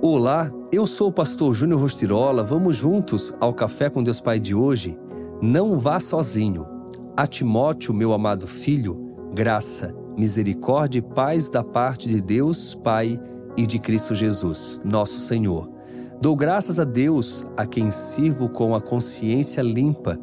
Olá, eu sou o pastor Júnior Rostirola. Vamos juntos ao Café com Deus Pai de hoje? Não vá sozinho. A Timóteo, meu amado filho, graça, misericórdia e paz da parte de Deus, Pai e de Cristo Jesus, nosso Senhor. Dou graças a Deus, a quem sirvo com a consciência limpa,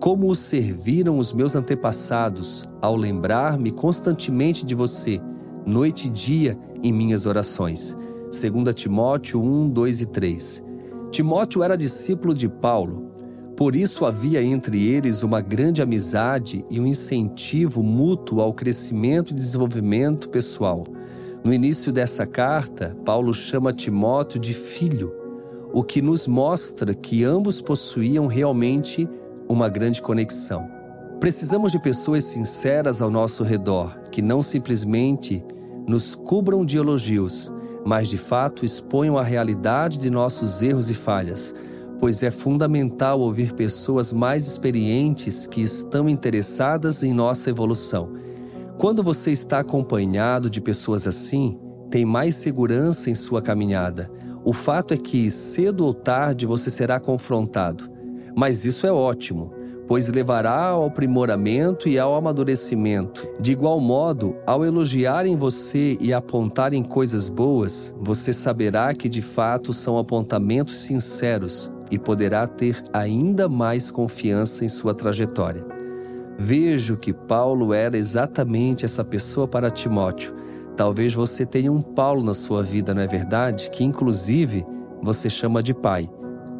como o serviram os meus antepassados, ao lembrar-me constantemente de você, noite e dia, em minhas orações 2 Timóteo 1, 2 e 3. Timóteo era discípulo de Paulo, por isso havia entre eles uma grande amizade e um incentivo mútuo ao crescimento e desenvolvimento pessoal. No início dessa carta, Paulo chama Timóteo de filho, o que nos mostra que ambos possuíam realmente uma grande conexão. Precisamos de pessoas sinceras ao nosso redor, que não simplesmente nos cubram de elogios, mas de fato exponham a realidade de nossos erros e falhas, pois é fundamental ouvir pessoas mais experientes que estão interessadas em nossa evolução. Quando você está acompanhado de pessoas assim, tem mais segurança em sua caminhada. O fato é que, cedo ou tarde, você será confrontado. Mas isso é ótimo pois levará ao aprimoramento e ao amadurecimento. De igual modo, ao elogiarem você e apontarem coisas boas, você saberá que de fato são apontamentos sinceros e poderá ter ainda mais confiança em sua trajetória. Vejo que Paulo era exatamente essa pessoa para Timóteo. Talvez você tenha um Paulo na sua vida, não é verdade? Que inclusive você chama de pai.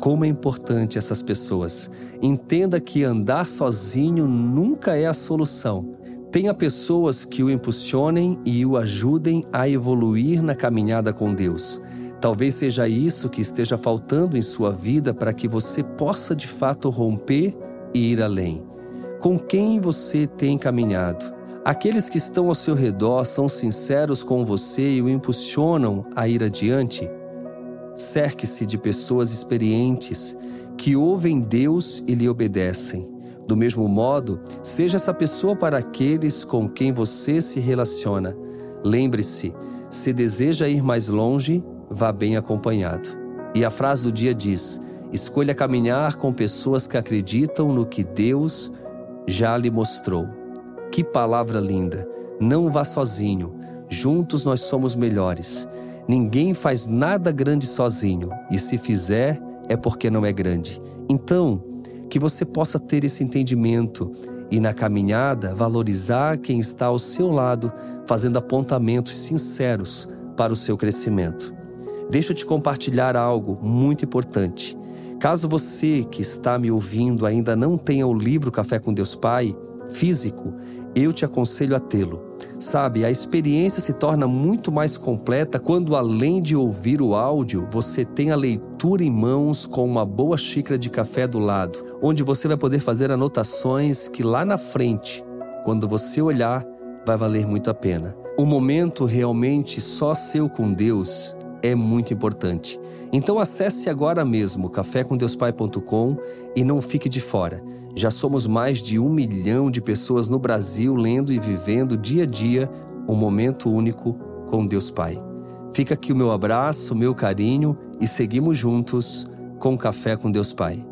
Como é importante essas pessoas. Entenda que andar sozinho nunca é a solução. Tenha pessoas que o impulsionem e o ajudem a evoluir na caminhada com Deus. Talvez seja isso que esteja faltando em sua vida para que você possa de fato romper e ir além. Com quem você tem caminhado? Aqueles que estão ao seu redor são sinceros com você e o impulsionam a ir adiante? Cerque-se de pessoas experientes que ouvem Deus e lhe obedecem. Do mesmo modo, seja essa pessoa para aqueles com quem você se relaciona. Lembre-se, se deseja ir mais longe, vá bem acompanhado. E a frase do dia diz: escolha caminhar com pessoas que acreditam no que Deus já lhe mostrou. Que palavra linda! Não vá sozinho, juntos nós somos melhores. Ninguém faz nada grande sozinho, e se fizer, é porque não é grande. Então, que você possa ter esse entendimento e na caminhada valorizar quem está ao seu lado, fazendo apontamentos sinceros para o seu crescimento. Deixa eu te compartilhar algo muito importante. Caso você que está me ouvindo ainda não tenha o livro Café com Deus Pai físico, eu te aconselho a tê-lo. Sabe, a experiência se torna muito mais completa quando, além de ouvir o áudio, você tem a leitura em mãos com uma boa xícara de café do lado, onde você vai poder fazer anotações que lá na frente, quando você olhar, vai valer muito a pena. O momento realmente só seu com Deus é muito importante. Então acesse agora mesmo cafécomdeuspai.com e não fique de fora. Já somos mais de um milhão de pessoas no Brasil lendo e vivendo dia a dia um momento único com Deus Pai. Fica aqui o meu abraço, o meu carinho e seguimos juntos com Café com Deus Pai.